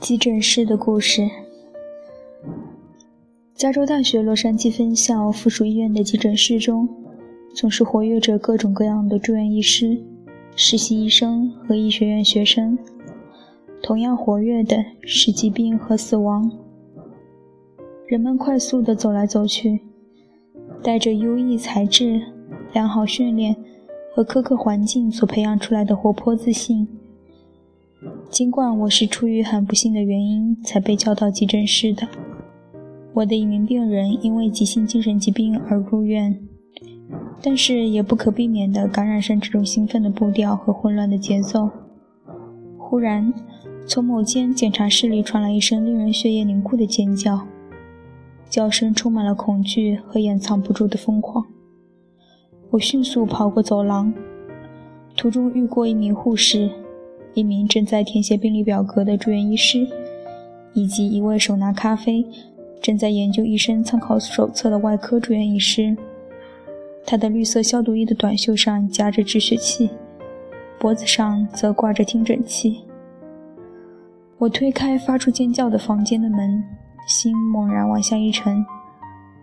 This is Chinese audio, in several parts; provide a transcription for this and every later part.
急诊室的故事。加州大学洛杉矶分校附属医院的急诊室中，总是活跃着各种各样的住院医师、实习医生和医学院学生。同样活跃的是疾病和死亡。人们快速地走来走去，带着优异材质、良好训练和苛刻环境所培养出来的活泼自信。尽管我是出于很不幸的原因才被叫到急诊室的，我的一名病人因为急性精神疾病而入院，但是也不可避免地感染上这种兴奋的步调和混乱的节奏。忽然，从某间检查室里传来一声令人血液凝固的尖叫，叫声充满了恐惧和掩藏不住的疯狂。我迅速跑过走廊，途中遇过一名护士。一名正在填写病历表格的住院医师，以及一位手拿咖啡、正在研究医生参考手册的外科住院医师。他的绿色消毒衣的短袖上夹着止血器，脖子上则挂着听诊器。我推开发出尖叫的房间的门，心猛然往下一沉。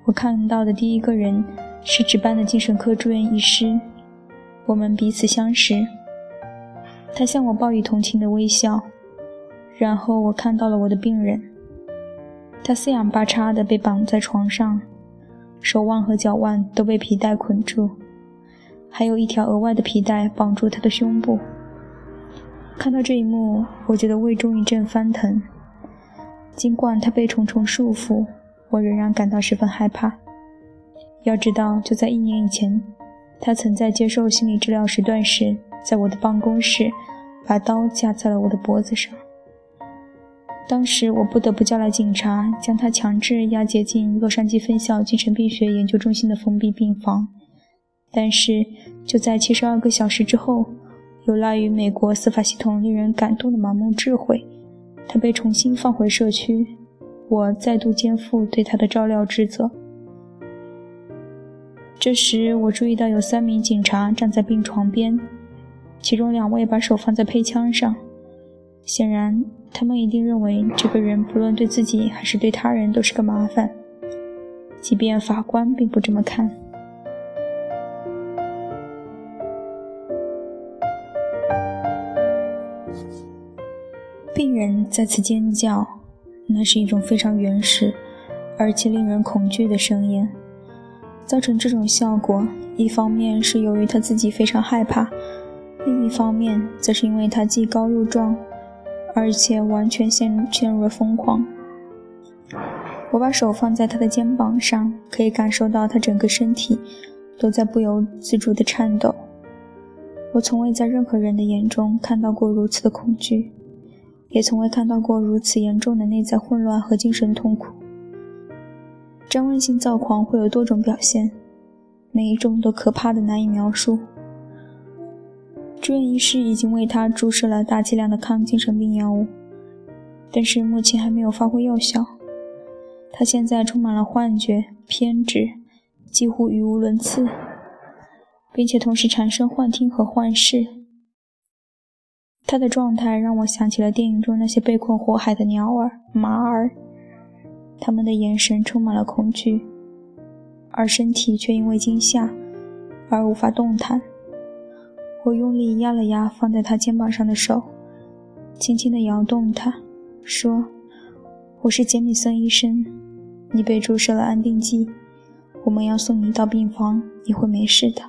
我看到的第一个人是值班的精神科住院医师，我们彼此相识。他向我报以同情的微笑，然后我看到了我的病人。他四仰八叉地被绑在床上，手腕和脚腕都被皮带捆住，还有一条额外的皮带绑住他的胸部。看到这一幕，我觉得胃中一阵翻腾。尽管他被重重束缚，我仍然感到十分害怕。要知道，就在一年以前，他曾在接受心理治疗时断食。在我的办公室，把刀架在了我的脖子上。当时我不得不叫来警察，将他强制押解进洛杉矶分校精神病学研究中心的封闭病房。但是就在七十二个小时之后，有赖于美国司法系统令人感动的盲目智慧，他被重新放回社区。我再度肩负对他的照料职责。这时，我注意到有三名警察站在病床边。其中两位把手放在配枪上，显然他们一定认为这个人不论对自己还是对他人都是个麻烦，即便法官并不这么看。病人再次尖叫，那是一种非常原始而且令人恐惧的声音。造成这种效果，一方面是由于他自己非常害怕。另一方面，则是因为他既高又壮，而且完全陷陷入了疯狂。我把手放在他的肩膀上，可以感受到他整个身体都在不由自主地颤抖。我从未在任何人的眼中看到过如此的恐惧，也从未看到过如此严重的内在混乱和精神痛苦。张问性躁狂会有多种表现，每一种都可怕的难以描述。住院医师已经为他注射了大剂量的抗精神病药物，但是目前还没有发挥药效。他现在充满了幻觉、偏执，几乎语无伦次，并且同时产生幻听和幻视。他的状态让我想起了电影中那些被困火海的鸟儿、马儿，他们的眼神充满了恐惧，而身体却因为惊吓而无法动弹。我用力压了压放在他肩膀上的手，轻轻地摇动它，说：“我是杰米森医生，你被注射了安定剂，我们要送你到病房，你会没事的。”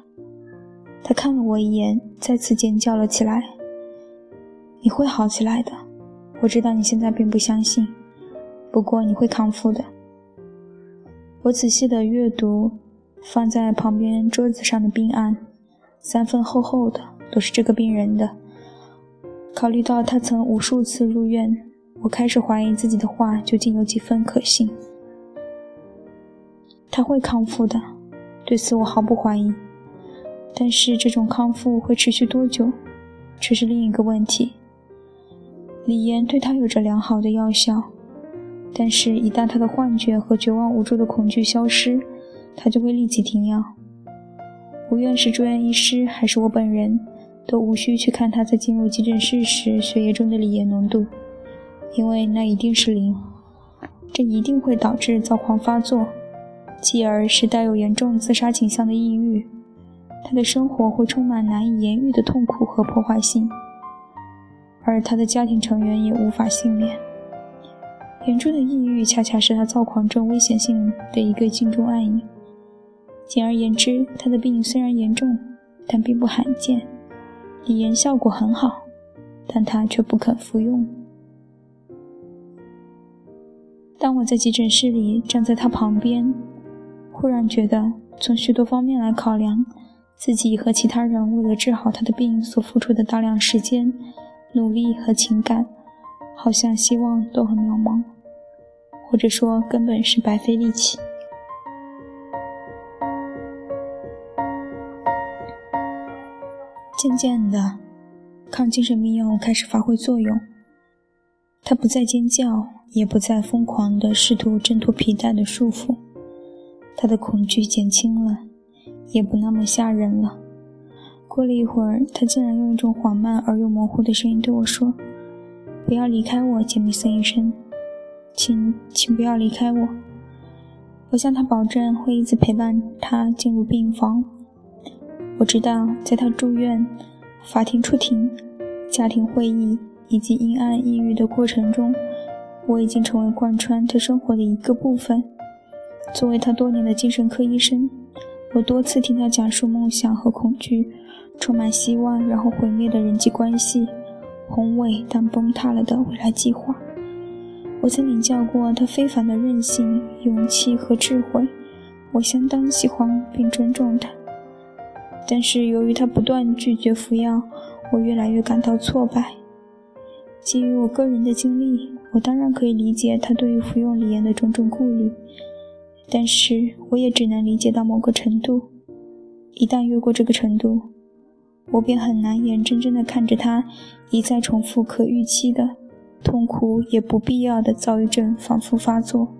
他看了我一眼，再次尖叫了起来：“你会好起来的，我知道你现在并不相信，不过你会康复的。”我仔细地阅读放在旁边桌子上的病案。三份厚厚的都是这个病人的。考虑到他曾无数次入院，我开始怀疑自己的话究竟有几分可信。他会康复的，对此我毫不怀疑。但是这种康复会持续多久，却是另一个问题。李岩对他有着良好的药效，但是，一旦他的幻觉和绝望无助的恐惧消失，他就会立即停药。无论是住院医师还是我本人，都无需去看他在进入急诊室时血液中的锂盐浓度，因为那一定是零。这一定会导致躁狂发作，继而是带有严重自杀倾向的抑郁。他的生活会充满难以言喻的痛苦和破坏性，而他的家庭成员也无法幸免。严重的抑郁恰恰是他躁狂症危险性的一个镜中暗影。简而言之，他的病虽然严重，但并不罕见。锂盐效果很好，但他却不肯服用。当我在急诊室里站在他旁边，忽然觉得，从许多方面来考量，自己和其他人为了治好他的病所付出的大量时间、努力和情感，好像希望都很渺茫，或者说根本是白费力气。渐渐的，抗精神病药开始发挥作用。他不再尖叫，也不再疯狂地试图挣脱皮带的束缚。他的恐惧减轻了，也不那么吓人了。过了一会儿，他竟然用一种缓慢而又模糊的声音对我说：“不要离开我，杰米森医生，请，请不要离开我。”我向他保证会一直陪伴他进入病房。我知道，在他住院、法庭出庭、家庭会议以及阴暗抑郁的过程中，我已经成为贯穿他生活的一个部分。作为他多年的精神科医生，我多次听他讲述梦想和恐惧、充满希望然后毁灭的人际关系、宏伟但崩塌了的未来计划。我曾领教过他非凡的韧性、勇气和智慧，我相当喜欢并尊重他。但是由于他不断拒绝服药，我越来越感到挫败。基于我个人的经历，我当然可以理解他对于服用李岩的种种顾虑，但是我也只能理解到某个程度。一旦越过这个程度，我便很难眼睁睁地看着他一再重复可预期的痛苦也不必要的躁郁症反复发作。